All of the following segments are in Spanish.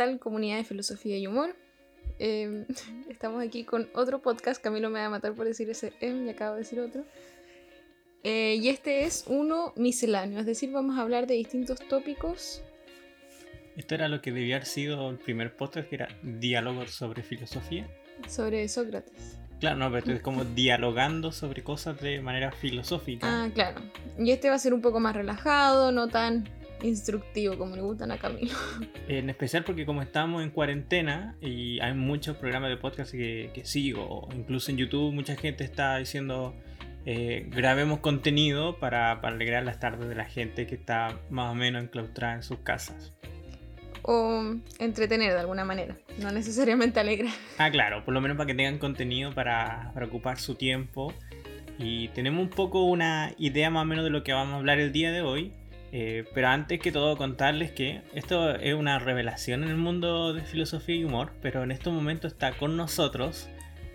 Hola, ¿qué tal comunidad de filosofía y humor? Eh, estamos aquí con otro podcast, Camilo me va a matar por decir ese M y acabo de decir otro. Eh, y este es uno misceláneo, es decir, vamos a hablar de distintos tópicos. Esto era lo que debía haber sido el primer podcast, que era diálogos sobre filosofía. Sobre Sócrates. Claro, no, pero es como dialogando sobre cosas de manera filosófica. Ah, claro. Y este va a ser un poco más relajado, no tan instructivo como le gustan a Camilo. En especial porque como estamos en cuarentena y hay muchos programas de podcast que, que sigo, incluso en YouTube mucha gente está diciendo eh, grabemos contenido para, para alegrar las tardes de la gente que está más o menos enclaustrada en sus casas. O entretener de alguna manera, no necesariamente alegrar. Ah, claro, por lo menos para que tengan contenido para, para ocupar su tiempo. Y tenemos un poco una idea más o menos de lo que vamos a hablar el día de hoy. Eh, pero antes que todo contarles que esto es una revelación en el mundo de filosofía y humor, pero en estos momentos está con nosotros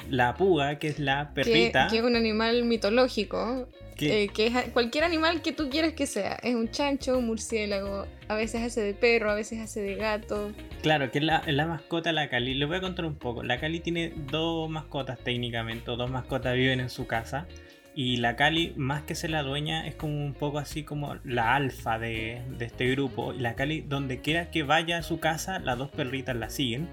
la puga, que es la perrita. Que, que es un animal mitológico. que- eh, que es a- cualquier animal que tú quieras que sea. Es un chancho, un murciélago, a veces hace de perro, a veces hace de gato. Claro, que es la, la mascota la Cali. Les voy a contar un poco. La Cali tiene dos mascotas técnicamente, o dos mascotas viven en su casa. Y la Cali, más que ser la dueña, es como un poco así como la alfa de, de este grupo. Y la Cali, donde quiera que vaya a su casa, las dos perritas la siguen.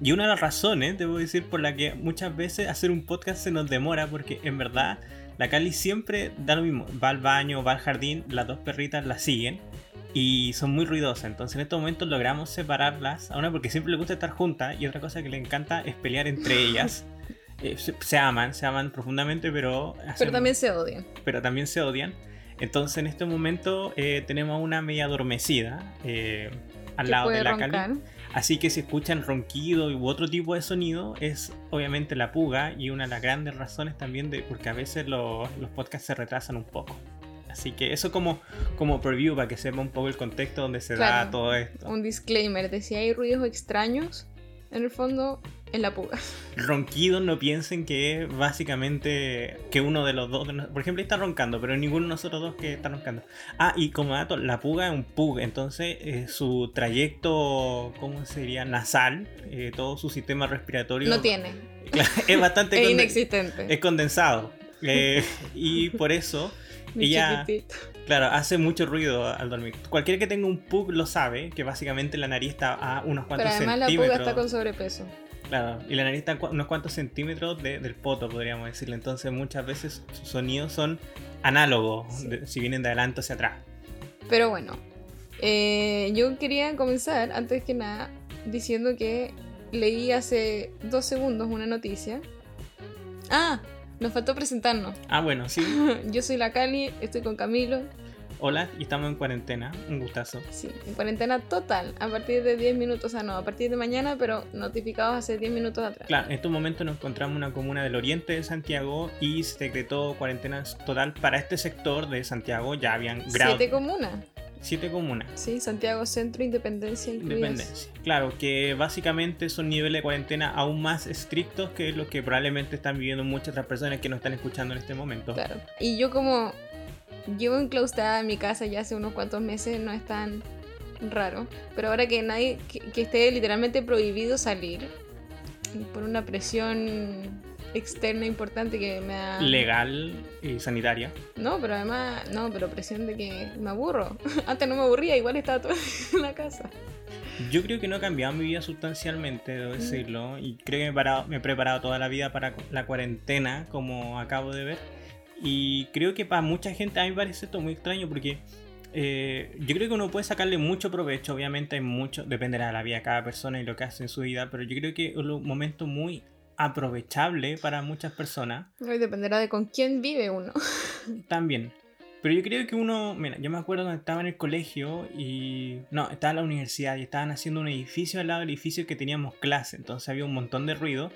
Y una de las razones, debo decir, por la que muchas veces hacer un podcast se nos demora, porque en verdad la Cali siempre da lo mismo. Va al baño, va al jardín, las dos perritas la siguen y son muy ruidosas. Entonces en estos momentos logramos separarlas. A una porque siempre les gusta estar juntas y otra cosa que le encanta es pelear entre ellas. Eh, se, se aman, se aman profundamente, pero, Pero hacen- también se odian. pero también se odian. Entonces en este momento eh, tenemos a una media adormecida eh, al lado de la. Cali. Así que si escuchan ronquido u otro tipo de sonido, es obviamente la puga y una de las grandes razones también de porque a veces los, los podcasts se retrasan un poco. Así que eso como, como preview para que sepa un poco el contexto donde se da Claro. todo esto. Un disclaimer de si hay ruidos extraños, en el fondo, en la puga. Ronquido no piensen que es básicamente que uno de los dos, por ejemplo, está roncando, pero ninguno de nosotros dos que está roncando. Ah, y como dato, la puga es un pug, entonces eh, su trayecto, ¿cómo sería? Nasal, eh, todo su sistema respiratorio No tiene. Es bastante Es inexistente. es condensado. Eh, y por eso, Mi ella- chiquitito. claro, hace mucho ruido al dormir. Cualquiera que tenga un pug lo sabe, que básicamente la nariz está a unos cuantos Pero además la puga está con sobrepeso. Claro, y la nariz está unos cuantos centímetros de- del poto, podríamos decirle. Entonces muchas veces sus sonidos son análogos, Sí. de- si vienen de adelante hacia atrás. Pero bueno, eh, yo quería comenzar, antes que nada, diciendo que leí hace dos segundos una noticia. Ah, nos faltó presentarnos. Ah, bueno, sí. Yo soy la Cali, estoy con Camilo. Hola, y estamos en cuarentena. Un gustazo. Sí, en cuarentena total, a partir de 10 minutos, o sea, no, a partir de mañana, pero notificados hace 10 minutos atrás. Claro, en estos momentos nos encontramos en una comuna del oriente de Santiago y se decretó cuarentena total para este sector de Santiago. Ya habían grados. Siete comunas. siete comunas. Sí, Santiago Centro, Independencia, incluidas. Independencia. Claro, que básicamente son niveles de cuarentena aún más estrictos que los que probablemente están viviendo muchas otras personas que nos están escuchando en este momento. Claro. Y yo como llevo enclaustrada en mi casa ya hace unos cuantos meses, no es tan raro. Pero ahora que nadie, que, que esté literalmente prohibido salir por una presión externa importante que me da... Legal y sanitaria. No, pero además, no, pero presión de que me aburro. Antes no me aburría, igual estaba todo en la casa. Yo creo que no ha cambiado mi vida sustancialmente, debo decirlo. Y creo que me he, parado- me he preparado toda la vida para la cuarentena, como acabo de ver. Y creo que para mucha gente, a mí me parece esto muy extraño porque eh, yo creo que uno puede sacarle mucho provecho. Obviamente, hay mucho, dependerá de la vida de cada persona y lo que hace en su vida. Pero yo creo que es un momento muy aprovechable para muchas personas. Dependerá de con quién vive uno. También. Pero yo creo que uno, mira, yo me acuerdo cuando estaba en el colegio y... No, estaba en la universidad y estaban haciendo un edificio al lado del edificio que teníamos clase, entonces había un montón de ruido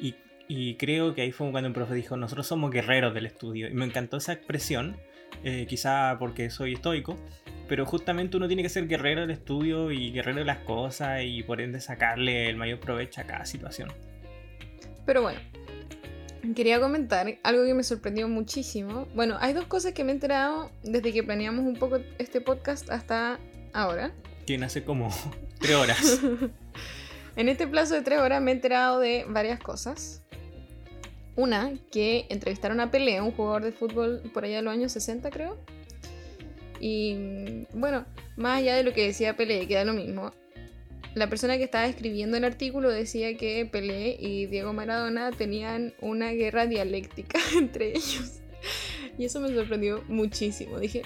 y, y creo que ahí fue cuando un profe dijo, nosotros somos guerreros del estudio. Y me encantó esa expresión, eh, quizá porque soy estoico, pero justamente uno tiene que ser guerrero del estudio y guerrero de las cosas y por ende sacarle el mayor provecho a cada situación. Pero bueno, quería comentar algo que me sorprendió muchísimo. Bueno, hay dos cosas que me he enterado desde que planeamos un poco este podcast hasta ahora. Que nace como tres horas. En este plazo de tres horas me he enterado de varias cosas. Una, que entrevistaron a Pelé, un jugador de fútbol por allá de los años 60, creo. Y bueno, más allá de lo que decía Pelé, que da lo mismo, la persona que estaba escribiendo el artículo decía que Pelé y Diego Maradona tenían una guerra dialéctica entre ellos. Y eso me sorprendió muchísimo. Dije,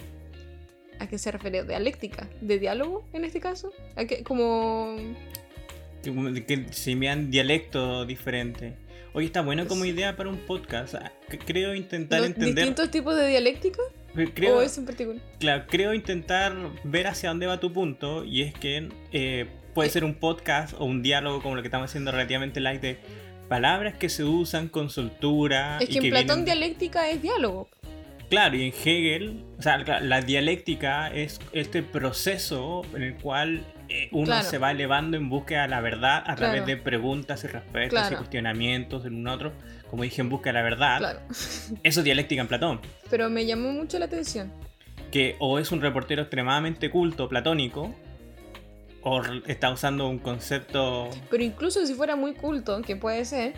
¿a qué se refiere? ¿Dialéctica? ¿De diálogo en este caso? ¿A qué, como... Que se envían dialecto diferente. Oye, está bueno como idea para un podcast. Creo intentar entender... ¿Distintos tipos de dialéctica? Creo, ¿O eso en particular? Claro, creo intentar ver hacia dónde va tu punto. Y es que eh, puede eh. ser un podcast o un diálogo como lo que estamos haciendo relativamente light de palabras que se usan con soltura. Es que en Platón dialéctica es diálogo. Claro, y en Hegel, o sea, la dialéctica es este proceso en el cual eh, uno se va elevando en búsqueda de la verdad a través de preguntas y respuestas y cuestionamientos en un otro, como dije, en busca de la verdad. Eso es dialéctica en Platón. Pero me llamó mucho la atención. Que o es un reportero extremadamente culto, platónico, o está usando un concepto... Pero incluso si fuera muy culto, que puede ser,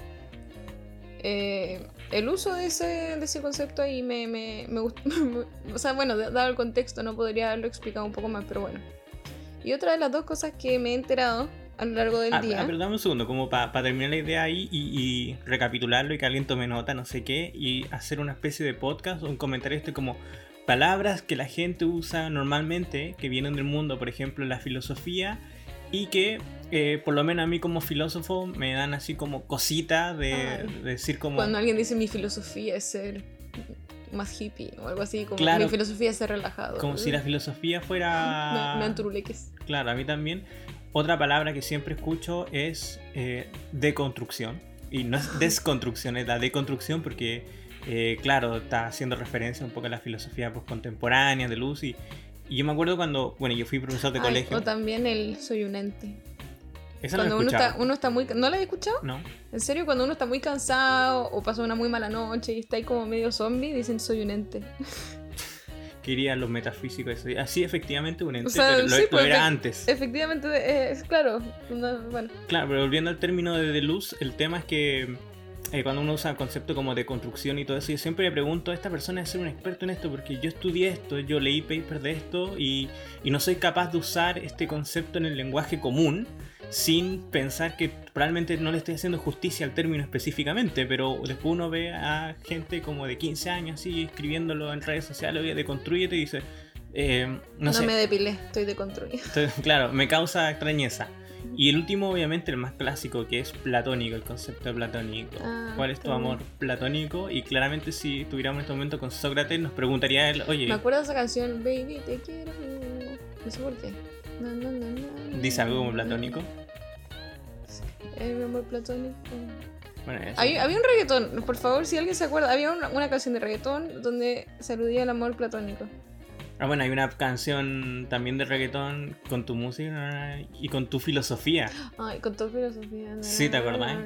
eh, el uso de ese, de ese concepto ahí me, me, me gustó. o sea, bueno, dado el contexto no podría haberlo explicado un poco más, pero bueno. Y otra de las dos cosas que me he enterado a lo largo del ah, día. Ah, pero dame un segundo, como para terminar la idea ahí y, y, recapitularlo y que alguien tome nota, no sé qué, y hacer una especie de podcast o un comentario este como palabras que la gente usa normalmente, que vienen del mundo, por ejemplo, la filosofía, y que eh, por lo menos a mí como filósofo me dan así como cositas de, decir como... Cuando alguien dice mi filosofía es ser más hippie o algo así, como mi filosofía es ser relajado. Como si la filosofía fuera... me, me Claro, a mí también. Otra palabra que siempre escucho es eh, deconstrucción. Y no es desconstrucción, es la deconstrucción porque, eh, claro, está haciendo referencia un poco a la filosofía contemporánea de Luz y, y yo me acuerdo cuando, bueno, yo fui profesor de colegio. O también el soy un ente. cuando uno está, uno está muy... ¿No la he escuchado? No. En serio, cuando uno está muy cansado o pasó una muy mala noche y está ahí como medio zombie, dicen soy un ente. Quería los metafísicos. Así, efectivamente, un ente, pero lo, pues, era antes. Efectivamente, es claro. bueno. Claro, pero volviendo al término de, de luz, el tema es que eh, cuando uno usa el concepto como de construcción y todo eso, yo siempre le pregunto a esta persona de ser un experto en esto, porque yo estudié esto, yo leí papers de esto y, y no soy capaz de usar este concepto en el lenguaje común sin pensar que probablemente no le estoy haciendo justicia al término específicamente, pero después uno ve a gente como de 15 años así escribiéndolo en redes sociales, oye, deconstruyete y dice, eh, no, no me depilé, estoy deconstruido. Claro, me causa extrañeza. Y el último, obviamente, el más clásico, que es platónico, el concepto de platónico. Ah, ¿Cuál es tu amor platónico? Y claramente, si estuviéramos en este momento con Sócrates, nos preguntaría él, oye. Me acuerdo de esa canción, Baby, te quiero. No sé por qué. ¿Dice algo como platónico? El amor platónico. Bueno, había, un reggaetón, por favor, si alguien se acuerda, había una, una canción de reggaetón donde se aludía al amor platónico. Ah, bueno, hay una canción también de reggaetón con tu música y con tu filosofía. Ay, con tu filosofía. Sí, ¿te acordás?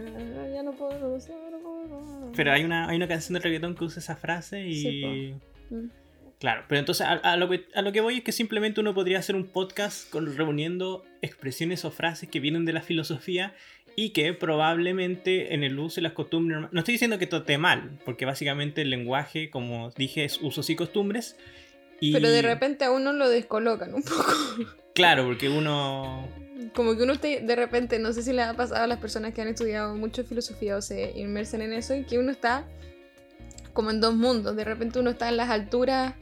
Ya no puedo, no puedo. Pero hay una, hay una canción de reggaetón que usa esa frase y... Mm. Claro, pero entonces a, lo que, a lo que voy es que simplemente uno podría hacer un podcast con, reuniendo expresiones o frases que vienen de la filosofía y que probablemente en el uso y las costumbres... No estoy diciendo que esto esté mal, porque básicamente el lenguaje, como dije, es usos y costumbres, pero de repente a uno lo descolocan un poco. Claro, porque uno... Como que uno de repente, no sé si le ha pasado a las personas que han estudiado mucho filosofía o se inmersen en eso, y que uno está como en dos mundos. De repente uno está en las alturas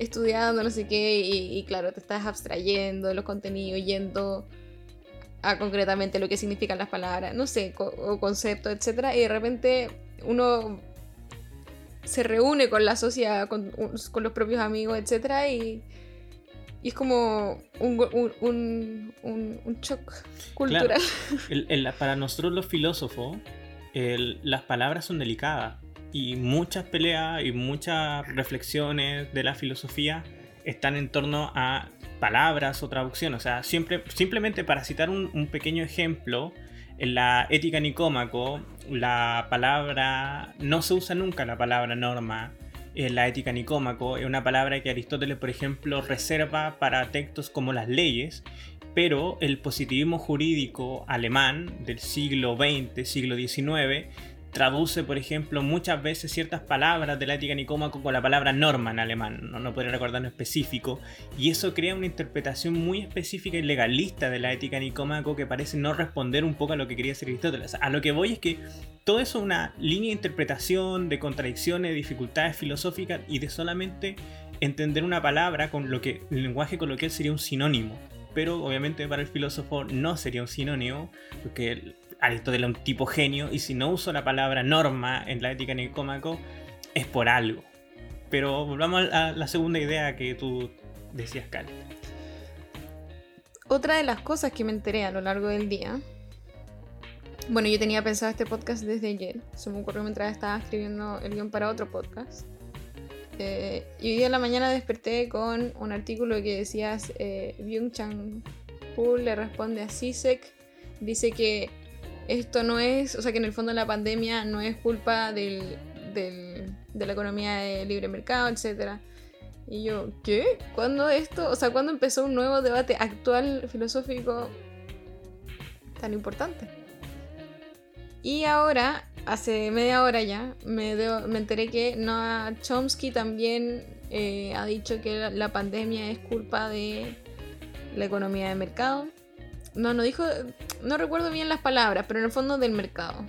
estudiando no sé qué y, claro, te estás abstrayendo de los contenidos, yendo a concretamente lo que significan las palabras, no sé, o conceptos, etc. Y de repente uno se reúne con la sociedad, con, los propios amigos, etc. Y, es como un, un, un, shock cultural. para nosotros los filósofos, las palabras son delicadas y muchas peleas y muchas reflexiones de la filosofía están en torno a palabras o traducción. O sea, siempre, simplemente para citar un, pequeño ejemplo, en la ética nicómaco, la palabra, no se usa nunca la palabra norma, eh, la ética nicómaco. Es una palabra que Aristóteles, por ejemplo, reserva para textos como las leyes, pero el positivismo jurídico alemán del siglo XX, siglo XIX, traduce, por ejemplo, muchas veces ciertas palabras de la ética nicómaco con la palabra norma en alemán, no, no podría recordar en específico, y eso crea una interpretación muy específica y legalista de la ética nicómaco que parece no responder un poco a lo que quería decir Aristóteles. A lo que voy es que todo eso es una línea de interpretación, de contradicciones, de dificultades filosóficas y de solamente entender una palabra con lo que el lenguaje coloquial sería un sinónimo. Pero obviamente para el filósofo no sería un sinónimo, porque Aristóteles es un tipo genio y si no uso la palabra norma en la ética nicómaco es por algo. Pero volvamos a la segunda idea que tú decías, Cali. Otra de las cosas que me enteré a lo largo del día. Bueno, yo tenía pensado este podcast desde ayer. Se me ocurrió mientras estaba escribiendo el guion para otro podcast. Eh, y hoy día en la mañana desperté con un artículo que decía eh, Byung-Chang Hu le responde a Sisek. Dice que esto no es, o sea que en el fondo la pandemia no es culpa del, del, de la economía de libre mercado, etc. Y yo, ¿qué? ¿Cuándo esto? O sea, ¿cuándo empezó un nuevo debate actual filosófico tan importante? Y ahora, hace media hora ya, me, me enteré que Noah Chomsky también eh, ha dicho que la pandemia es culpa de la economía de mercado. No, no dijo, no recuerdo bien las palabras, pero en el fondo del mercado.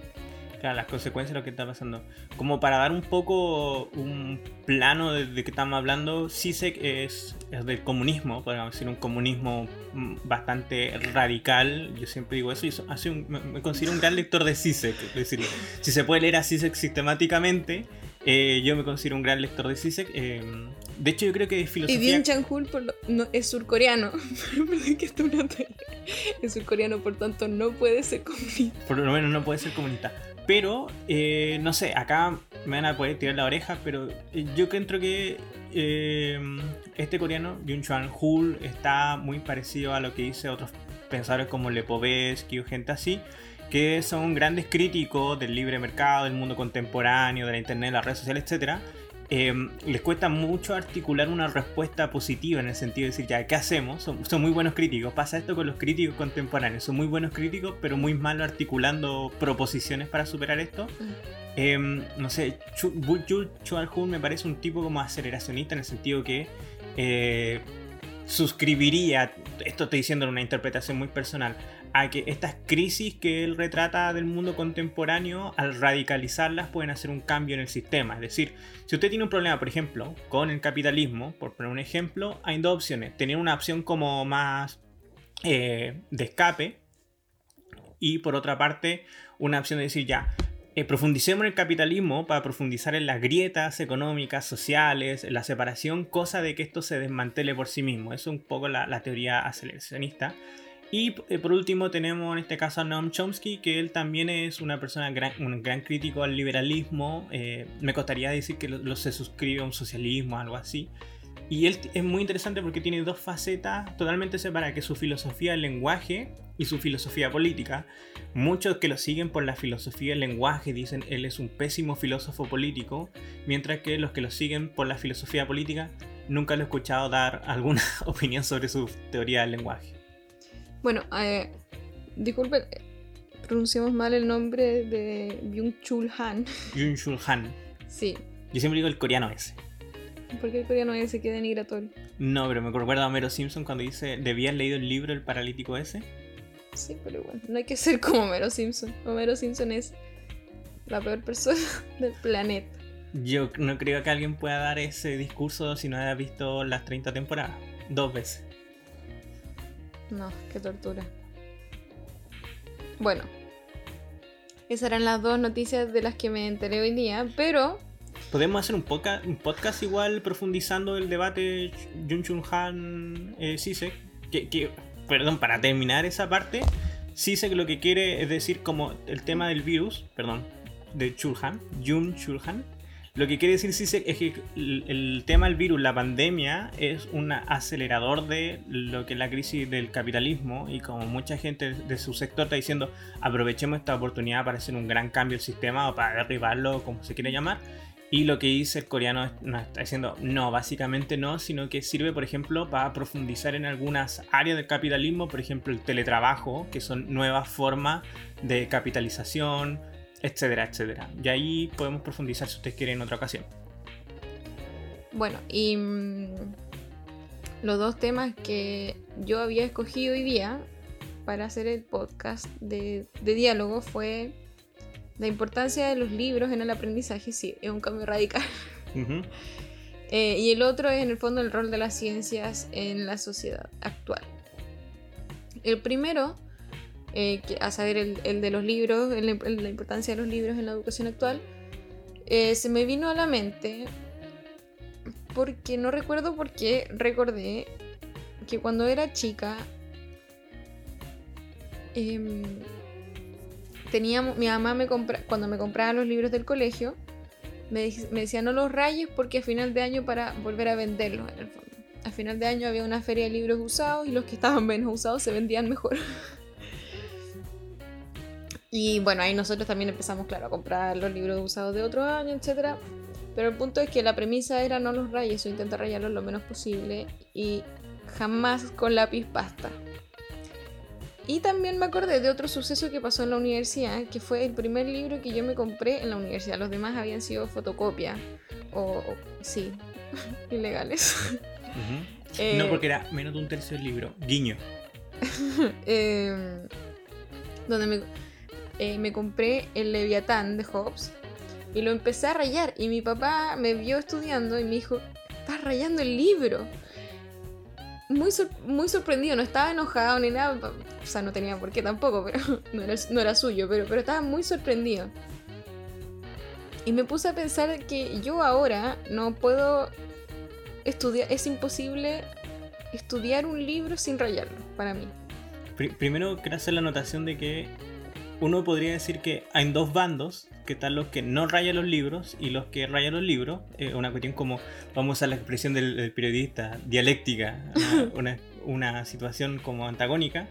Claro, las consecuencias de lo que está pasando. Como para dar un poco un plano de, de que estamos hablando, CISEC es, es del comunismo, podríamos decir, un comunismo mm, bastante radical. Yo siempre digo eso y eso hace un- me, me considero un gran lector de CISEC. Es decir, si se puede leer a CISEC sistemáticamente, eh, yo me considero un gran lector de CISEC. eh, de hecho, yo creo que Y filosofía... Byung Chang Hul por lo- no, es surcoreano. Es. Es surcoreano, por tanto no puede ser comunista. por lo menos no puede ser comunista. Pero, eh, no sé, acá me van a poder tirar la oreja, pero eh, yo creo que eh, este coreano, Yun Chuan Hul, está muy parecido a lo que dice otros pensadores como Lepovetsky o gente así, que son grandes críticos del libre mercado, del mundo contemporáneo, de la internet, de las redes sociales, etcétera, eh, les cuesta mucho articular una respuesta positiva en el sentido de decir, ya, ¿qué hacemos? Son, son muy buenos críticos. Pasa esto con los críticos contemporáneos. Son muy buenos críticos, pero muy malos articulando proposiciones para superar esto. Eh, no sé, Chu- Bu- Yu Chuan Hun me parece un tipo como aceleracionista en el sentido que eh, suscribiría, esto estoy diciendo en una interpretación muy personal, a que estas crisis que él retrata del mundo contemporáneo, al radicalizarlas, pueden hacer un cambio en el sistema. Es decir, si usted tiene un problema, por ejemplo, con el capitalismo, por poner un ejemplo, hay dos opciones. Tener una opción como más eh, de escape y por otra parte una opción de decir ya, eh, profundicemos en el capitalismo para profundizar en las grietas económicas, sociales, en la separación, cosa de que esto se desmantele por sí mismo. Eso es un poco la, la teoría aceleracionista. Y eh, por último tenemos en este caso a Noam Chomsky, que él también es una persona, gran, un gran crítico al liberalismo. eh, me costaría decir que lo, lo se suscribe a un socialismo, algo así. Y él es muy interesante porque tiene dos facetas totalmente separadas, que es su filosofía del lenguaje y su filosofía política. Muchos que lo siguen por la filosofía del lenguaje dicen él es un pésimo filósofo político, mientras que los que lo siguen por la filosofía política nunca lo he escuchado dar alguna opinión sobre su teoría del lenguaje. Bueno, eh, disculpen, pronunciamos mal el nombre de Byung Chul Han. Yun Shul Han. Sí, Yo siempre digo el coreano ese. porque el coreano ese queda denigratorio. No, pero me recuerda a Homero Simpson cuando dice, ¿debías leído el libro El paralítico ese? Sí, pero igual, no hay que ser como Homero Simpson. Homero Simpson es la peor persona del planeta. Yo no creo que alguien pueda dar ese discurso si no haya visto las 30 temporadas. Dos veces. No, qué tortura. Bueno, esas eran las dos noticias de las que me enteré hoy día, pero Podemos hacer un podcast, un podcast igual profundizando el debate Jun Chun Han eh, Sisek. Que, perdón, para terminar esa parte, Sisek lo que quiere es decir como el tema del virus, perdón, de Chulhan, Jun Chulhan. Lo que quiere decir Sisek es que el, el tema del virus, la pandemia, es un acelerador de lo que es la crisis del capitalismo y como mucha gente de su sector está diciendo, aprovechemos esta oportunidad para hacer un gran cambio del sistema o para derribarlo, como se quiere llamar. Y lo que dice el coreano no está diciendo no, básicamente no, sino que sirve, por ejemplo, para profundizar en algunas áreas del capitalismo, por ejemplo, el teletrabajo, que son nuevas formas de capitalización, etcétera, etcétera. Y ahí podemos profundizar si ustedes quieren en otra ocasión. Bueno, y mm, los dos temas que yo había escogido hoy día para hacer el podcast de, de diálogo fue la importancia de los libros en el aprendizaje, sí, es un cambio radical. Eh, y el otro es en el fondo el rol de las ciencias en la sociedad actual. El primero, eh, a saber, el, de los libros, la importancia de los libros en la educación actual, eh, se me vino a la mente porque no recuerdo por qué recordé que cuando era chica em, teníamos, mi mamá me compra, cuando me compraba los libros del colegio, me, me, decía no los rayes porque a final de año para volver a venderlos en el fondo. A final de año había una feria de libros usados y los que estaban menos usados se vendían mejor. y bueno, ahí nosotros también empezamos, claro, a comprar los libros usados de otro año, etc. Pero el punto es que la premisa era no los rayes o intenta rayarlos lo menos posible y jamás con lápiz pasta. Y también me acordé de otro suceso que pasó en la universidad, que fue el primer libro que yo me compré en la universidad. Los demás habían sido fotocopia o, sí, ilegales. Eh, no, porque era menos de un tercio del libro. Guiño. Em, donde me, eh, me compré el Leviatán de Hobbes y lo empecé a rayar. Y mi papá me vio estudiando y me dijo, estás rayando el libro muy, muy sorprendido, no estaba enojado ni nada, o sea, no tenía por qué tampoco, pero no era, suyo, pero, pero estaba muy sorprendido. Y me puse a pensar que yo ahora no puedo estudiar, es imposible estudiar un libro sin rayarlo, para mí. Primero quiero hacer la anotación de que uno podría decir que hay dos bandos, que están los que no rayan los libros y los que rayan los libros. Es una cuestión como, vamos a la expresión del, periodista, dialéctica, una, situación como antagónica.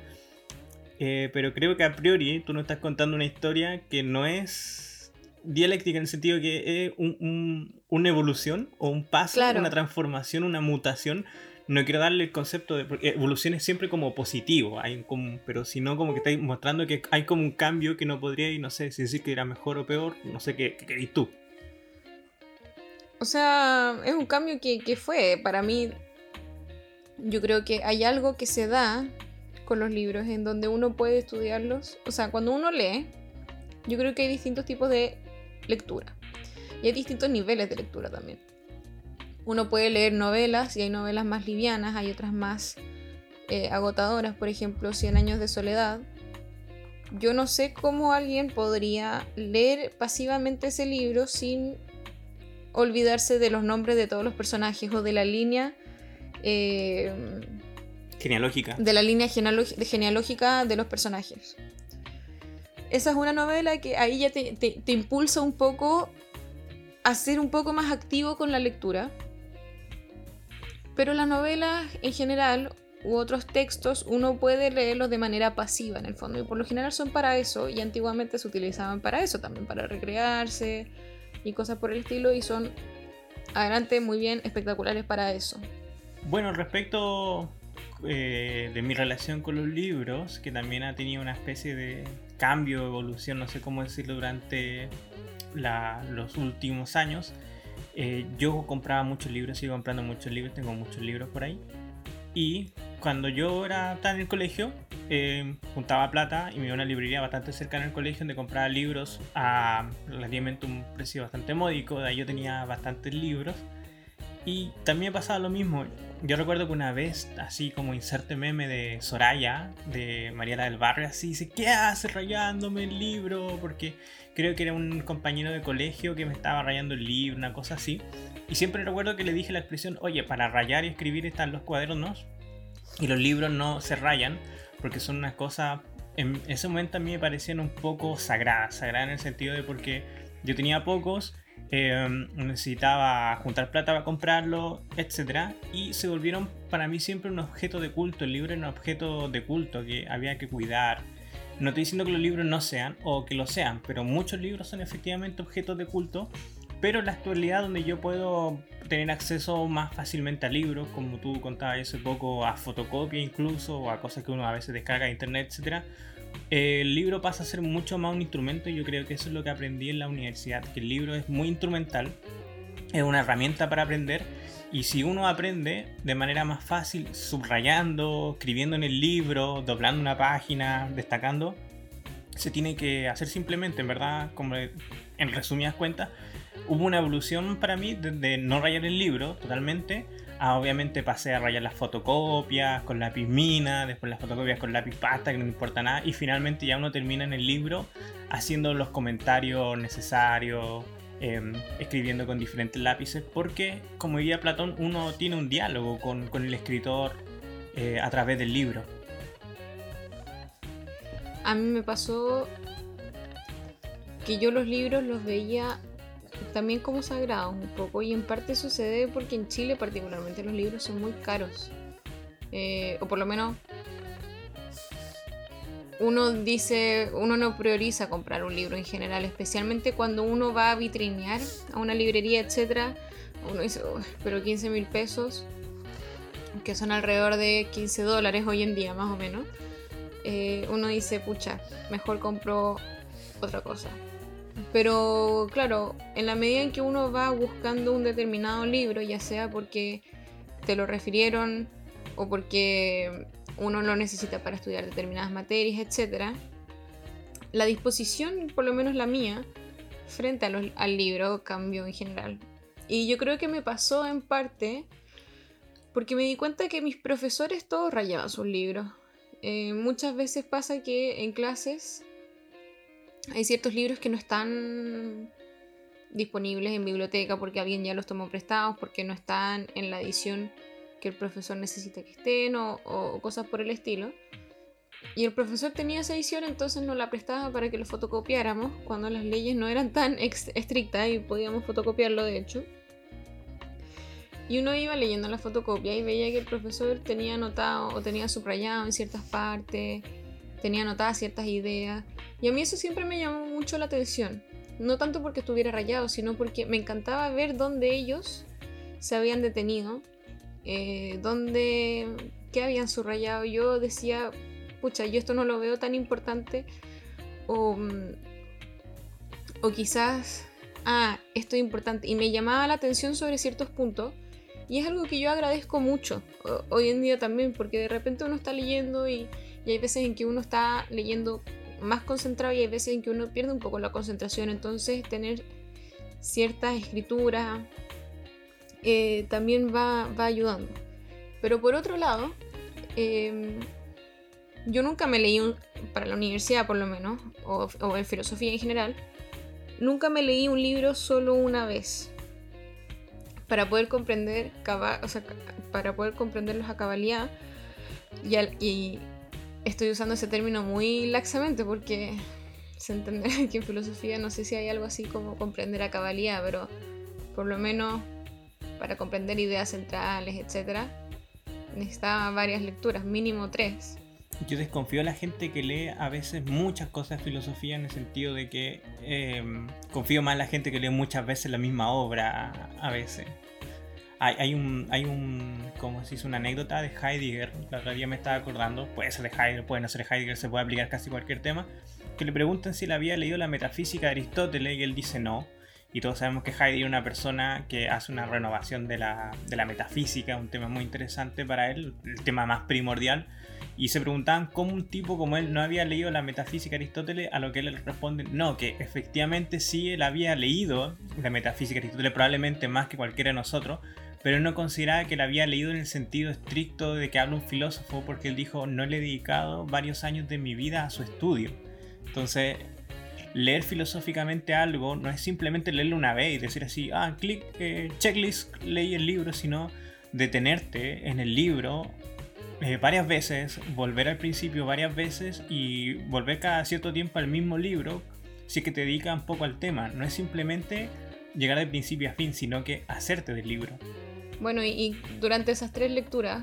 Eh, pero creo que a priori tú no estás contando una historia que no es dialéctica en el sentido que es una evolución o un paso, una transformación, una mutación no quiero darle el concepto de. Porque evolución es siempre como positivo, hay pero si no, como que estáis mostrando que hay como un cambio que no podría, no sé si decir que era mejor o peor, no sé qué, qué tú. O sea, es un cambio que, que fue. Para mí, yo creo que hay algo que se da con los libros en donde uno puede estudiarlos. O sea, cuando uno lee, yo creo que hay distintos tipos de lectura. Y hay distintos niveles de lectura también uno puede leer novelas y hay novelas más livianas, hay otras más eh, agotadoras, por ejemplo, Cien años de soledad. Yo no sé cómo alguien podría leer pasivamente ese libro sin olvidarse de los nombres de todos los personajes o de la línea eh, genealógica. De la línea genealógica de los personajes. Esa es una novela que ahí ya te, te impulsa un poco a ser un poco más activo con la lectura pero las novelas en general u otros textos uno puede leerlos de manera pasiva en el fondo y por lo general son para eso y antiguamente se utilizaban para eso también, para recrearse y cosas por el estilo y son adelante muy bien espectaculares para eso. Bueno, respecto eh, de mi relación con los libros, que también ha tenido una especie de cambio, evolución, no sé cómo decirlo, durante los últimos años, eh, yo compraba muchos libros, sigo comprando muchos libros, tengo muchos libros por ahí. Y cuando yo era estaba en el colegio, eh, juntaba plata y me iba a una librería bastante cercana al colegio donde compraba libros a relativamente un precio bastante módico. De ahí yo tenía bastantes libros. Y también pasaba lo mismo. Yo recuerdo que una vez, así como inserte meme de Soraya, de Mariela del Barrio, así dice, ¿qué hace rayándome el libro? Porque creo que era un compañero de colegio que me estaba rayando el libro, una cosa así. Y siempre recuerdo que le dije la expresión, oye, para rayar y escribir están los cuadernos y los libros no se rayan porque son una cosa, en ese momento a mí me parecían un poco sagradas, sagradas en el sentido de porque yo tenía pocos, em, necesitaba juntar plata para comprarlo, etc. Y se volvieron para mí siempre un objeto de culto, el libro era un objeto de culto que había que cuidar no estoy diciendo que los libros no sean o que lo sean, pero muchos libros son efectivamente objetos de culto pero en la actualidad donde yo puedo tener acceso más fácilmente a libros, como tú contabas hace poco, a fotocopia incluso, o a cosas que uno a veces descarga de internet, etc. El libro pasa a ser mucho más un instrumento y yo creo que eso es lo que aprendí en la universidad, que el libro es muy instrumental, es una herramienta para aprender. Y si uno aprende de manera más fácil, subrayando, escribiendo en el libro, doblando una página, destacando, se tiene que hacer simplemente, en verdad, como en resumidas cuentas, hubo una evolución para mí desde no rayar el libro totalmente a obviamente pasé a rayar las fotocopias con lápiz mina, después las fotocopias con lápiz pasta, que no importa nada, y finalmente ya uno termina en el libro haciendo los comentarios necesarios, em, escribiendo con diferentes lápices, porque como diría Platón, uno tiene un diálogo con, con el escritor eh, a través del libro. A mí me pasó que yo los libros los veía también como sagrados un poco y en parte sucede porque en Chile particularmente los libros son muy caros. Eh, o por lo menos uno dice, uno no prioriza comprar un libro en general, especialmente cuando uno va a vitrinear a una librería, etc. Uno dice, pero 15 mil pesos, que son alrededor de 15 dólares hoy en día más o menos. Eh, uno dice, pucha, mejor compro otra cosa. Pero claro, en la medida en que uno va buscando un determinado libro, ya sea porque te lo refirieron o porque uno lo necesita para estudiar determinadas materias, etc., la disposición, por lo menos la mía, frente al libro cambió en general. Y yo creo que me pasó en parte porque me di cuenta que mis profesores todos rayaban sus libros. Eh, muchas veces pasa que en clases hay ciertos libros que no están disponibles en biblioteca porque alguien ya los tomó prestados, porque no están en la edición que el profesor necesita que estén o, cosas por el estilo. Y el profesor tenía esa edición, entonces nos la prestaba para que lo fotocopiáramos cuando las leyes no eran tan estrictas y podíamos fotocopiarlo de hecho. Y uno iba leyendo la fotocopia y veía que el profesor tenía anotado o tenía subrayado en ciertas partes, tenía anotadas ciertas ideas. Y a mí eso siempre me llamó mucho la atención. No tanto porque estuviera rayado, sino porque me encantaba ver dónde ellos se habían detenido, eh, dónde, qué habían subrayado. Yo decía, pucha, yo esto no lo veo tan importante. O, mm, o quizás, ah, esto es importante. Y me llamaba la atención sobre ciertos puntos. Y es algo que yo agradezco mucho hoy en día también, porque de repente uno está leyendo y, y hay veces en que uno está leyendo más concentrado y hay veces en que uno pierde un poco la concentración. Entonces tener ciertas escrituras eh, también va, ayudando. Pero por otro lado, em, yo nunca me leí, un, para la universidad por lo menos, o, en filosofía en general, nunca me leí un libro solo una vez. Para poder comprender, o sea, para poder comprenderlos a cabalidad y, y estoy usando ese término muy laxamente porque se entenderá que en filosofía no sé si hay algo así como comprender a cabalidad, pero por lo menos para comprender ideas centrales, etc., necesitaba varias lecturas, mínimo tres. Yo desconfío a la gente que lee a veces muchas cosas de filosofía en el sentido de que em, confío más en la gente que lee muchas veces la misma obra a veces. Hay, un, hay un, como se dice, una anécdota de Heidegger, la otra día me estaba acordando, puede ser de Heidegger, puede no ser de Heidegger, se puede aplicar casi cualquier tema, que le preguntan si él había leído la metafísica de Aristóteles y él dice no. Y todos sabemos que Heidegger es una persona que hace una renovación de la, de la metafísica, un tema muy interesante para él, el tema más primordial. Y se preguntaban cómo un tipo como él no había leído la metafísica de Aristóteles, a lo que él responde, no, que efectivamente sí él había leído la metafísica de Aristóteles, probablemente más que cualquiera de nosotros, pero no consideraba que la había leído en el sentido estricto de que habla un filósofo, porque él dijo, no le he dedicado varios años de mi vida a su estudio. Entonces, leer filosóficamente algo no es simplemente leerlo una vez y decir así, ah, clic, eh, checklist, leí el libro, sino detenerte en el libro eh, varias veces, volver al principio varias veces y volver cada cierto tiempo al mismo libro si es que te dedica un poco al tema. No es simplemente llegar de principio a fin, sino que hacerte del libro. Bueno, y, durante esas tres lecturas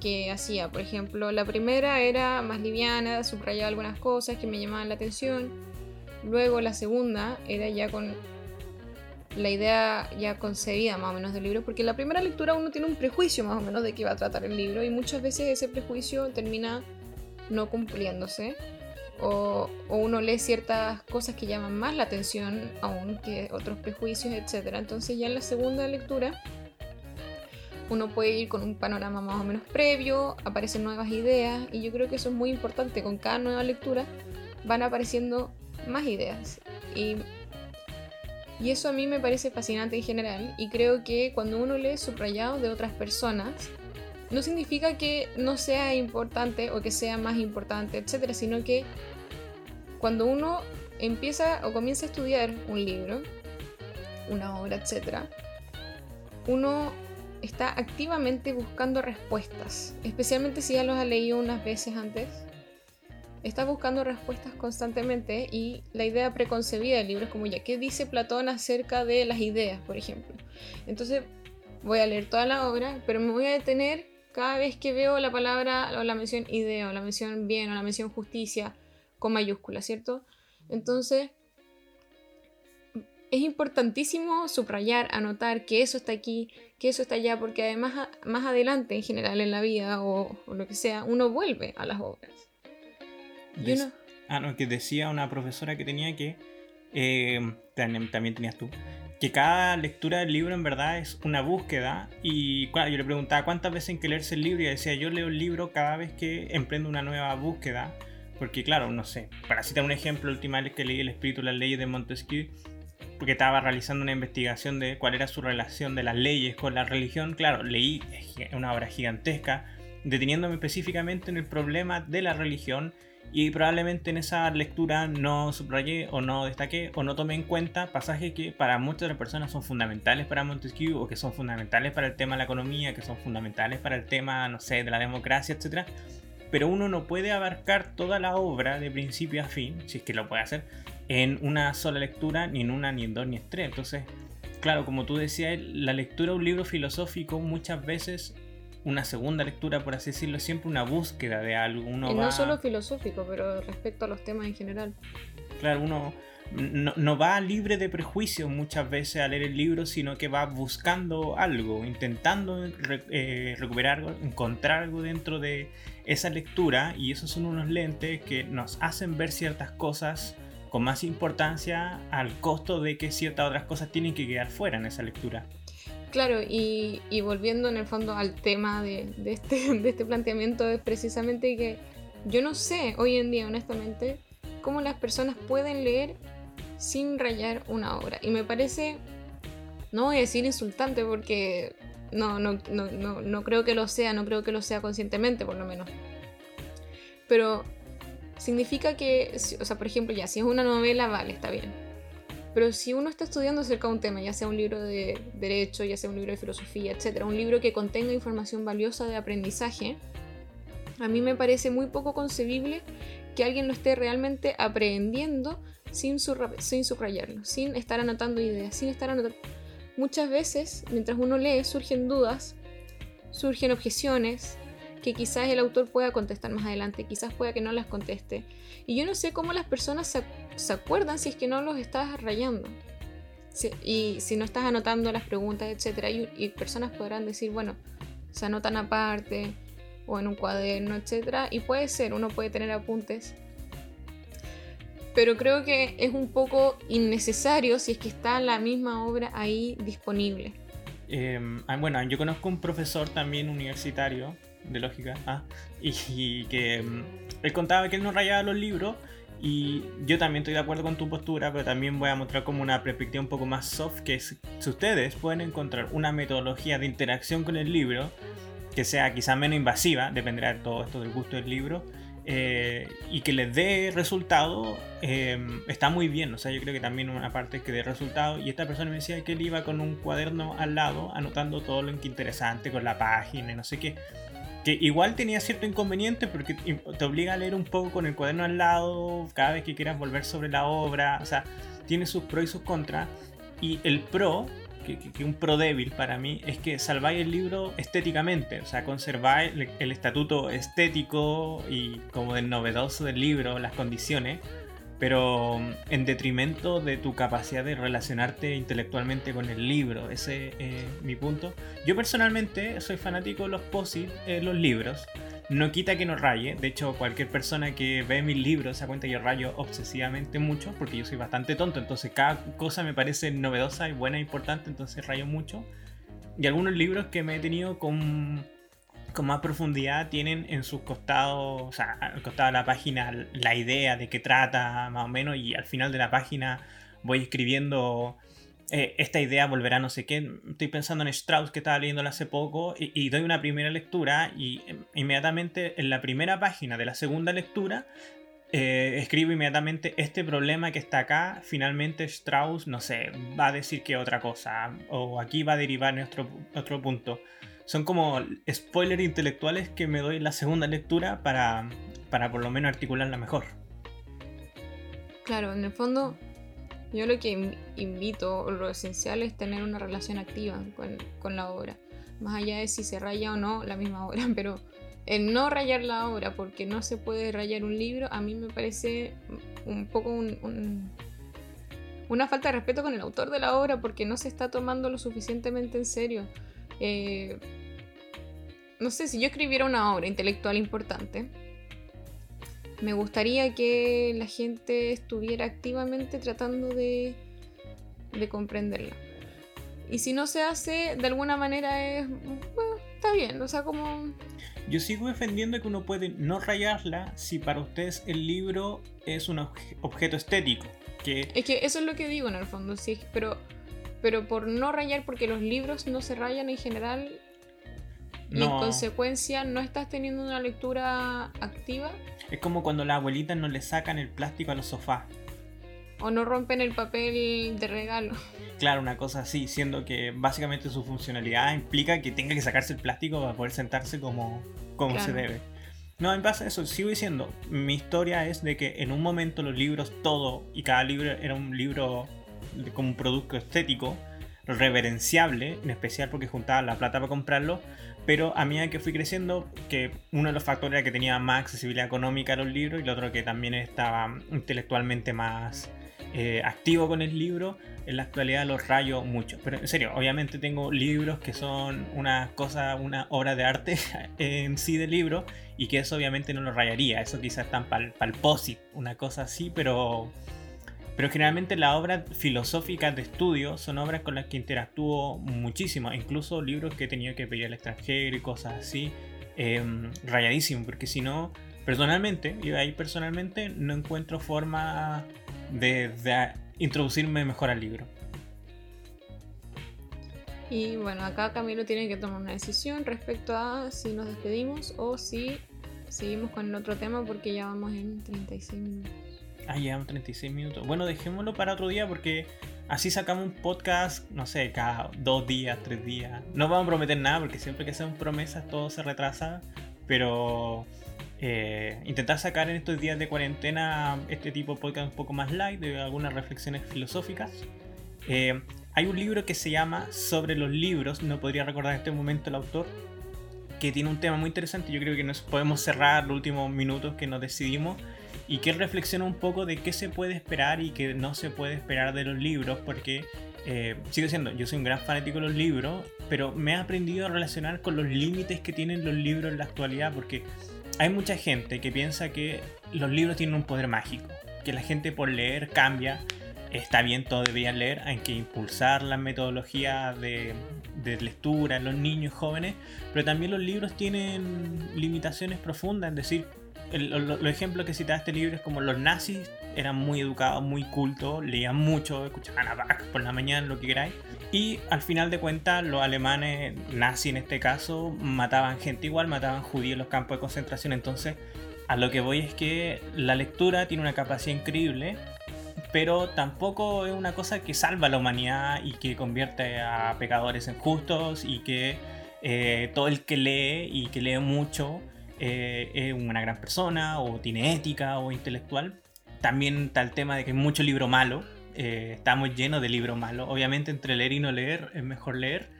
que, hacía, por ejemplo, la primera era más liviana, subrayaba algunas cosas que me llamaban la atención. Luego la segunda era ya con la idea ya concebida más o menos del libro, porque en la primera lectura uno tiene un prejuicio más o menos de qué va a tratar el libro y muchas veces ese prejuicio termina no cumpliéndose o, uno lee ciertas cosas que llaman más la atención aún que otros prejuicios, etc. Entonces ya en la segunda lectura uno puede ir con un panorama más o menos previo, aparecen nuevas ideas y yo creo que eso es muy importante, con cada nueva lectura van apareciendo más ideas. Y y eso a mí me parece fascinante en general y creo que cuando uno lee subrayados de otras personas, no significa que no sea importante o que sea más importante, etcétera, sino que cuando uno empieza o comienza a estudiar un libro, una obra, etcétera, uno está activamente buscando respuestas, especialmente si ya los ha leído unas veces antes está buscando respuestas constantemente y la idea preconcebida del libro es como ya, ¿qué dice Platón acerca de las ideas, por ejemplo? Entonces voy a leer toda la obra, pero me voy a detener cada vez que veo la palabra o la mención idea o la mención bien o la mención justicia con mayúscula, ¿cierto? Entonces es importantísimo subrayar, anotar que eso está aquí, que eso está allá, porque además más adelante en general en la vida o, o lo que sea, uno vuelve a las obras. Ah, no, que decía una profesora que tenía que. Eh, también, tenías tú. Que cada lectura del libro en verdad es una búsqueda. Y yo le preguntaba cuántas veces hay que leerse el libro. Y decía, yo leo el libro cada vez que emprendo una nueva búsqueda. Porque, claro, no sé. Para citar un ejemplo, la última vez que leí El espíritu de las leyes de Montesquieu porque estaba realizando una investigación de cuál era su relación de las leyes con la religión. Claro, leí una obra gigantesca, deteniéndome específicamente en el problema de la religión y probablemente en esa lectura no subrayé o no destaqué o no tomé en cuenta pasajes que para muchas personas son fundamentales para Montesquieu o que son fundamentales para el tema de la economía, que son fundamentales para el tema, no sé, de la democracia, etc. Pero uno no puede abarcar toda la obra de principio a fin, si es que lo puede hacer, en una sola lectura, ni en una, ni en dos, ni en tres. Entonces, claro, como tú decías, la lectura de un libro filosófico muchas veces una segunda lectura, por así decirlo, siempre una búsqueda de algo. Uno y no solo filosófico, pero respecto a los temas en general. Claro, uno no, va libre de prejuicios muchas veces a leer el libro, sino que va buscando algo, intentando eh, recuperar algo, encontrar algo dentro de esa lectura, y esos son unos lentes que nos hacen ver ciertas cosas con más importancia al costo de que ciertas otras cosas tienen que quedar fuera en esa lectura. Claro, y, volviendo en el fondo al tema de, este, de este planteamiento es precisamente que yo no sé hoy en día, honestamente, cómo las personas pueden leer sin rayar una obra. Y me parece, no voy a decir insultante porque no, no, no, no, no creo que lo sea, no creo que lo sea conscientemente por lo menos. Pero significa que, o sea, por ejemplo, ya, si es una novela, vale, está bien. Pero si uno está estudiando acerca de un tema, ya sea un libro de derecho, ya sea un libro de filosofía, etc., un libro que contenga información valiosa de aprendizaje, a mí me parece muy poco concebible que alguien lo esté realmente aprendiendo sin, sin subrayarlo, sin estar anotando ideas, sin estar anotando... Muchas veces, mientras uno lee, surgen dudas, surgen objeciones, que quizás el autor pueda contestar más adelante, quizás pueda que no las conteste. Y yo no sé cómo las personas se, acuerdan si es que no los estás rayando. y si no estás anotando las preguntas, etc. Y, y, personas podrán decir, bueno, se anotan aparte o en un cuaderno, etc. Y puede ser, uno puede tener apuntes. Pero creo que es un poco innecesario si es que está la misma obra ahí disponible. Ah, bueno, yo conozco un profesor también universitario de lógica, ah, y, que mm, él contaba que él no rayaba los libros y yo también estoy de acuerdo con tu postura, pero también voy a mostrar como una perspectiva un poco más soft, que es, si ustedes pueden encontrar una metodología de interacción con el libro que sea quizá menos invasiva, dependerá de todo esto del gusto del libro, eh, y que les dé resultado, eh, está muy bien. O sea, yo creo que también una parte que dé resultado. Y esta persona me decía que él iba con un cuaderno al lado, anotando todo lo que interesante con la página y no sé qué que igual tenía cierto inconveniente porque te obliga a leer un poco con el cuaderno al lado cada vez que quieras volver sobre la obra, o sea, tiene sus pros y sus contras. Y el pro, que, que, un pro débil para mí, es que salváis el libro estéticamente, o sea, conserváis el, estatuto estético y como del novedoso del libro, las condiciones, pero en detrimento de tu capacidad de relacionarte intelectualmente con el libro. Ese es mi punto. Yo personalmente soy fanático de los POSIT, en los libros. No quita que no raye. De hecho, cualquier persona que ve mis libros se da cuenta que yo rayo obsesivamente mucho, porque yo soy bastante tonto. Entonces, cada cosa me parece novedosa y buena e importante, entonces rayo mucho. Y algunos libros que me he tenido con, con más profundidad tienen en sus costados, o sea, al costado de la página, la idea de qué trata, más o menos, y al final de la página voy escribiendo eh, esta idea volverá no sé qué. Estoy pensando en Strauss que estaba leyéndolo hace poco y, doy una primera lectura y em, inmediatamente en la primera página de la segunda lectura eh, escribo inmediatamente este problema que está acá. Finalmente Strauss, no sé, va a decir que otra cosa o aquí va a derivar nuestro otro punto. Son como spoilers intelectuales que me doy la segunda lectura para, para por lo menos articularla mejor. Claro, en el fondo yo lo que invito, lo esencial es tener una relación activa con, la obra. Más allá de si se raya o no la misma obra, pero el no rayar la obra porque no se puede rayar un libro, a mí me parece un poco una falta de respeto con el autor de la obra porque no se está tomando lo suficientemente en serio. Eh, no sé, si yo escribiera una obra intelectual importante, me gustaría que la gente estuviera activamente tratando de, de comprenderla. Y si no se hace, de alguna manera es. está bien, o sea, como. Yo sigo defendiendo que uno puede no rayarla si para ustedes el libro es un objeto estético. Que... Es que eso es lo que digo en el fondo, sí, pero, pero por no rayar, porque los libros no se rayan en general, y en consecuencia no estás teniendo una lectura activa. Es como cuando las abuelitas no le sacan el plástico a los sofás. O no rompen el papel de regalo. Claro, una cosa así, siendo que básicamente su funcionalidad implica que tenga que sacarse el plástico para poder sentarse como, como se debe. No, me pasa eso, sigo diciendo, mi historia es de que en un momento los libros, todo y cada libro era un libro como un producto estético, reverenciable, en especial porque juntaba la plata para comprarlo, pero a medida que fui creciendo, que uno de los factores era que tenía más accesibilidad económica a los libros y el otro que también estaba intelectualmente más eh, activo con el libro, en la actualidad los rayo mucho. Pero en serio, obviamente tengo libros que son una cosa, una obra de arte en sí de libro y que eso obviamente no lo rayaría. Eso quizás están para el una cosa así, pero pero generalmente las obras filosóficas de estudio son obras con las que interactúo muchísimo, incluso libros que he tenido que pedir al extranjero y cosas así, em, rayadísimo, porque si no, personalmente, y ahí personalmente no encuentro forma de, introducirme mejor al libro. Y bueno, acá Camilo tiene que tomar una decisión respecto a si nos despedimos o si seguimos con el otro tema porque ya vamos en 36 minutos. Ah, llevamos 36 minutos. Bueno, dejémoslo para otro día porque así sacamos un podcast, no sé, cada dos días, tres días. No vamos a prometer nada porque siempre que hacemos promesas todo se retrasa. Pero eh, intentar sacar en estos días de cuarentena este tipo de podcast un poco más light, de algunas reflexiones filosóficas. Eh, hay un libro que se llama Sobre los libros, no podría recordar en este momento el autor, que tiene un tema muy interesante. Yo creo que nos podemos cerrar los últimos minutos que nos decidimos y que reflexiona un poco de qué se puede esperar y qué no se puede esperar de los libros, porque eh, sigo siendo, yo soy un gran fanático de los libros, pero me he aprendido a relacionar con los límites que tienen los libros en la actualidad, porque hay mucha gente que piensa que los libros tienen un poder mágico, que la gente por leer cambia. Está bien, todos deberían leer, hay que impulsar la metodología de, de lectura en los niños jóvenes, pero también los libros tienen limitaciones profundas, es decir, los ejemplos que cita este libro es como los nazis eran muy educados, muy cultos, leían mucho, escuchaban a Bach por la mañana, lo que queráis. Y al final de cuentas, los alemanes, nazis en este caso, mataban gente igual, mataban judíos en los campos de concentración. Entonces, a lo que voy es que la lectura tiene una capacidad increíble, pero tampoco es una cosa que salva a la humanidad y que convierte a pecadores en justos y que eh, todo el que lee y que lee mucho eh, es una gran persona o tiene ética o intelectual. También está el tema de que hay mucho libro malo. Eh, estamos llenos de libro malo. Obviamente entre leer y no leer es mejor leer.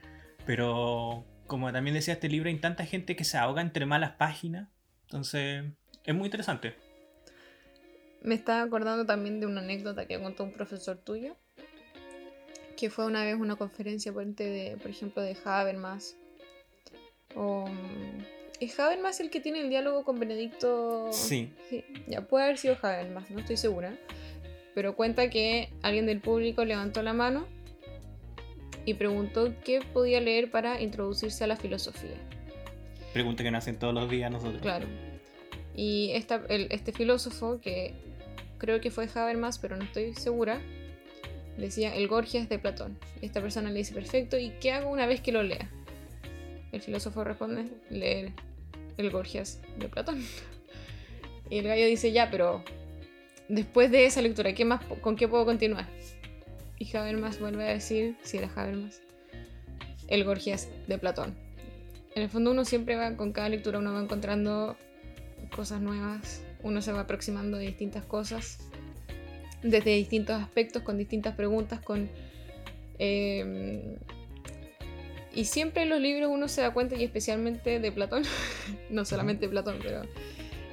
Pero como también decía este libro, hay tanta gente que se ahoga entre malas páginas. Entonces es muy interesante. me estaba acordando también de una anécdota que contó un profesor tuyo, que fue una vez una conferencia por, de, por ejemplo, de Habermas. O, ¿Es Habermas el que tiene el diálogo con Benedicto? Sí. sí. Ya puede haber sido Habermas, no estoy segura. Pero cuenta que alguien del público levantó la mano y preguntó qué podía leer para introducirse a la filosofía. Pregunta que nos hacen todos los días nosotros. Claro. Y esta, este filósofo, que creo que fue Habermas, pero no estoy segura, decía el Gorgias de Platón. Esta persona le dice, perfecto, ¿y qué hago una vez que lo lea? El filósofo responde, leer el Gorgias de Platón. Y el gallo dice, ya, pero después de esa lectura, ¿qué más, ¿con qué puedo continuar? Y Habermas vuelve a decir, si era Habermas, el Gorgias de Platón. En el fondo uno siempre va, con cada lectura uno va encontrando cosas nuevas, uno se va aproximando de distintas cosas, desde distintos aspectos, con distintas preguntas, con... Em, y siempre en los libros uno se da cuenta, y especialmente de Platón, no solamente Platón, pero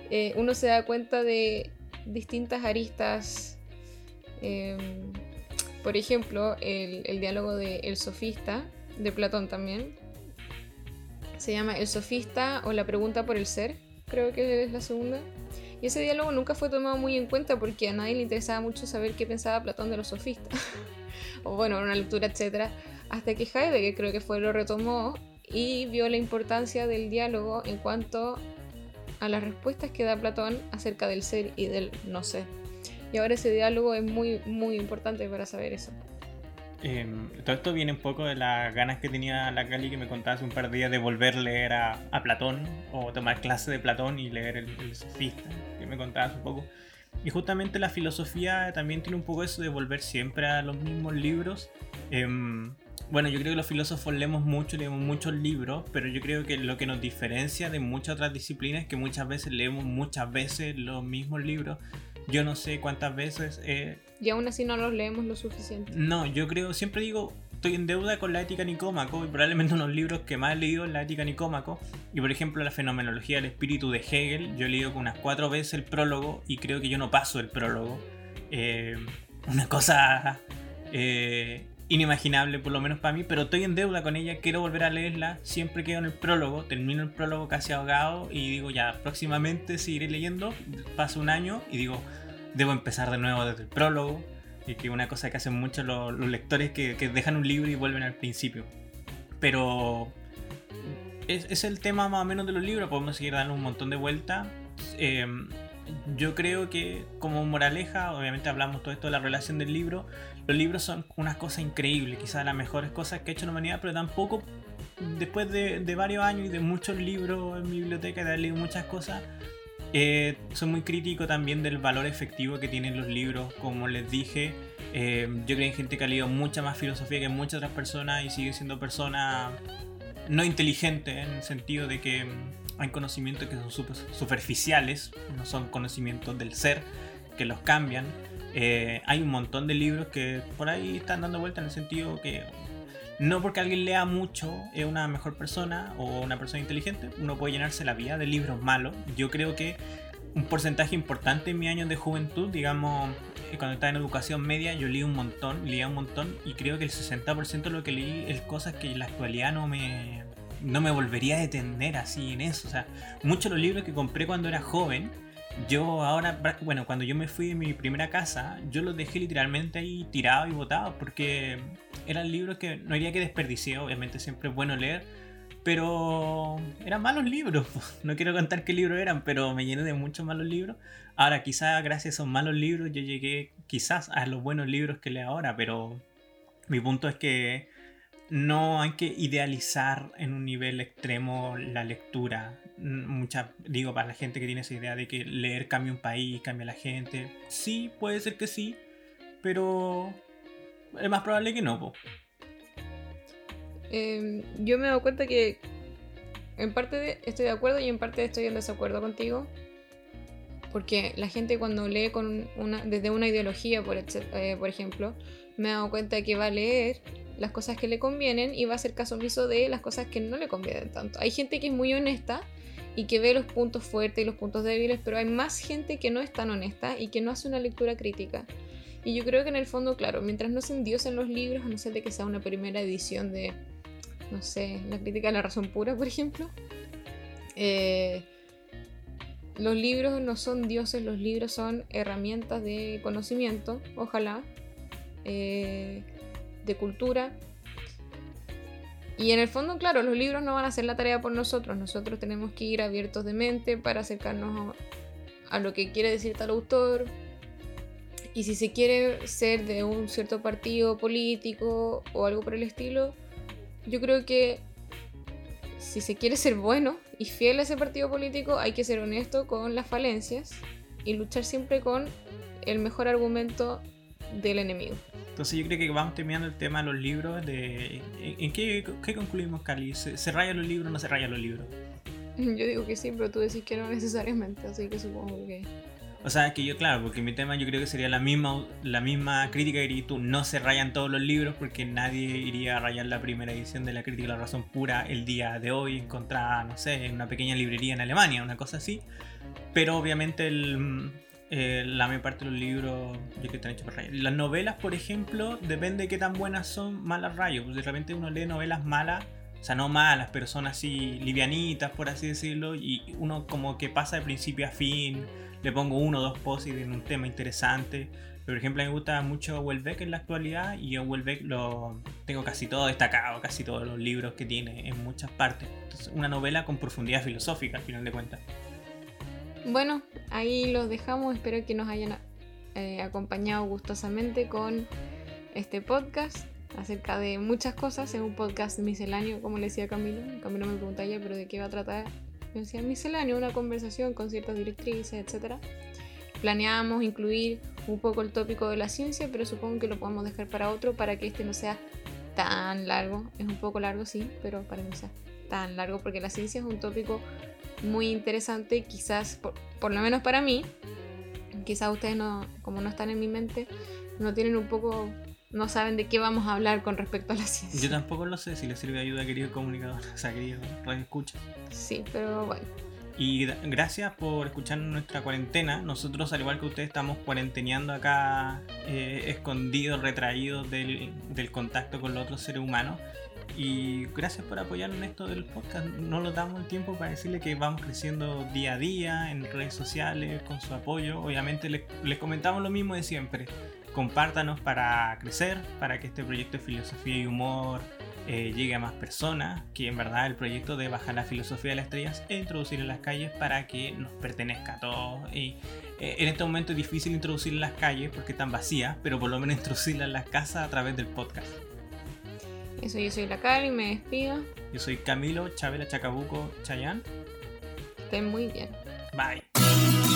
eh, uno se da cuenta de distintas aristas. Em, por ejemplo, el, diálogo de El Sofista, de Platón también, se llama El Sofista o la pregunta por el ser, creo que es la segunda. Y ese diálogo nunca fue tomado muy en cuenta porque a nadie le interesaba mucho saber qué pensaba Platón de los sofistas. o bueno, una lectura, etc. Hasta que Heidegger creo que fue lo retomó y vio la importancia del diálogo en cuanto a las respuestas que da Platón acerca del ser y del no ser. Y ahora ese diálogo es muy, muy importante para saber eso. Em, todo esto viene un poco de las ganas que tenía la Cali que me contaba hace un par de días de volver a leer a, Platón o tomar clase de Platón y leer el, sofista, que me contabas un poco. Y justamente la filosofía también tiene un poco eso de volver siempre a los mismos libros. Em, bueno, yo creo que los filósofos leemos mucho, leemos muchos libros, pero yo creo que lo que nos diferencia de muchas otras disciplinas es que muchas veces leemos muchas veces los mismos libros. Yo no sé cuántas veces... Eh, y aún así no los leemos lo suficiente. No, yo creo, siempre digo, estoy en deuda con la ética Nicómaco y probablemente unos libros que más he leído es la ética Nicómaco. Y por ejemplo, la fenomenología del espíritu de Hegel, yo he leído unas cuatro veces el prólogo y creo que yo no paso el prólogo. Eh, una cosa eh, inimaginable, por lo menos para mí, pero estoy en deuda con ella, quiero volver a leerla. Siempre quedo en el prólogo, termino el prólogo casi ahogado y digo, ya, próximamente seguiré leyendo. Paso un año y digo debo empezar de nuevo desde el prólogo, y que una cosa que hacen muchos los, lectores que, dejan un libro y vuelven al principio. Pero es, es, el tema más o menos de los libros, podemos seguir dando un montón de vueltas. Eh, yo creo que como moraleja, obviamente hablamos todo esto de la relación del libro, los libros son unas cosas increíbles, quizás las mejores cosas que ha hecho la humanidad, pero tampoco después de, de varios años y de muchos libros en mi biblioteca, de haber leído muchas cosas, eh, soy muy crítico también del valor efectivo que tienen los libros. Como les dije, eh, yo creo que hay gente que ha leído mucha más filosofía que muchas otras personas y sigue siendo persona no inteligente en el sentido de que mm, hay conocimientos que son superficiales, no son conocimientos del ser, que los cambian. Eh, hay un montón de libros que por ahí están dando vuelta en el sentido que no porque alguien lea mucho es una mejor persona o una persona inteligente, uno puede llenarse la vida de libros malos. Yo creo que un porcentaje importante en mi año de juventud, digamos, eh, cuando estaba en educación media, yo leí un montón, leía un montón y creo que el 60% de lo que leí es cosas que en la actualidad no me, no me volvería a detener así en eso. O sea, muchos de los libros que compré cuando era joven, yo ahora, bueno, cuando yo me fui de mi primera casa, yo los dejé literalmente ahí tirados y botados porque eran libros que no había que desperdiciar, obviamente siempre es bueno leer, pero eran malos libros. No quiero contar qué libros eran, pero me llené de muchos malos libros. Ahora, quizás gracias a esos malos libros yo llegué quizás a los buenos libros que leo ahora, pero mi punto es que no hay que idealizar en un nivel extremo la lectura. Mucha, digo, para la gente que tiene esa idea de que leer cambia un país, cambia la gente. Sí, puede ser que sí, pero es más probable que no. Em, yo me he dado cuenta que en parte estoy de acuerdo y en parte estoy en desacuerdo contigo. Porque la gente cuando lee con una, desde una ideología, por, eh, por ejemplo, me he dado cuenta que va a leer las cosas que le convienen y va a hacer caso omiso de las cosas que no le convienen tanto. Hay gente que es muy honesta y que ve los puntos fuertes y los puntos débiles, pero hay más gente que no es tan honesta y que no hace una lectura crítica. Y yo creo que en el fondo, claro, mientras no se endiosen los libros, a no ser de que sea una primera edición de, no sé, la crítica de la razón pura, por ejemplo, eh, los libros no son dioses, los libros son herramientas de conocimiento, ojalá, eh, de cultura. Y en el fondo, claro, los libros no van a hacer la tarea por nosotros, nosotros tenemos que ir abiertos de mente para acercarnos a, a lo que quiere decir tal autor, y si se quiere ser de un cierto partido político o algo por el estilo, yo creo que si se quiere ser bueno y fiel a ese partido político, hay que ser honesto con las falencias y luchar siempre con el mejor argumento del enemigo. Entonces yo creo que vamos terminando el tema de los libros. De, ¿En qué, qué concluimos, Cali? ¿Se, ¿Se rayan los libros o no se rayan los libros? Yo digo que sí, pero tú decís que no necesariamente, así que supongo que... O sea, que yo, claro, porque mi tema yo creo que sería la misma, la misma crítica que dirías tú, no se rayan todos los libros porque nadie iría a rayar la primera edición de la crítica de la razón pura el día de hoy, encontrada, no sé, en una pequeña librería en Alemania, una cosa así. Pero obviamente el, eh, la mayor parte de los libros yo que están hechos para rayar. Las novelas, por ejemplo, depende de qué tan buenas son, malas rayos. Pues de repente uno lee novelas malas o sea, no malas, pero son así livianitas, por así decirlo, y uno como que pasa de principio a fin, le pongo uno o dos posts en un tema interesante. Por ejemplo, a mí me gusta mucho Welbeck en la actualidad y yo Welbeck lo tengo casi todo destacado, casi todos los libros que tiene en muchas partes. Entonces, una novela con profundidad filosófica, al final de cuentas. Bueno, ahí los dejamos. Espero que nos hayan eh, acompañado gustosamente con este podcast acerca de muchas cosas. Es un podcast misceláneo, como le decía Camilo. Camilo me pregunta ayer, pero ¿de qué va a tratar? Yo decía misceláneo, una conversación con ciertas directrices, etc. Planeamos incluir un poco el tópico de la ciencia, pero supongo que lo podemos dejar para otro para que este no sea tan largo. Es un poco largo, sí, pero para que no sea tan largo, porque la ciencia es un tópico muy interesante, quizás, por, por lo menos para mí, quizás ustedes no, como no están en mi mente, no tienen un poco no saben de qué vamos a hablar con respecto a la ciencia. Yo tampoco lo sé si le sirve de ayuda, querido comunicador, o sea, querido radio escucha. Sí, pero bueno. Y gracias por escuchar nuestra cuarentena. Nosotros, al igual que ustedes, estamos cuarenteneando acá, eh, escondidos, retraídos del, del, contacto con los otros seres humanos. Y gracias por apoyarnos en esto del podcast. No nos damos el tiempo para decirle que vamos creciendo día a día en redes sociales, con su apoyo. Obviamente les, les comentamos lo mismo de siempre compártanos para crecer, para que este proyecto de filosofía y humor eh, llegue a más personas, que en verdad el proyecto de bajar la filosofía de las estrellas e introducir en las calles para que nos pertenezca a todos. Y eh, en este momento es difícil introducir en las calles porque están vacías, pero por lo menos introducirla en las casas a través del podcast. Eso, yo soy la Cari, me despido. Yo soy Camilo Chabela Chacabuco Chayán. Estén muy bien. Bye.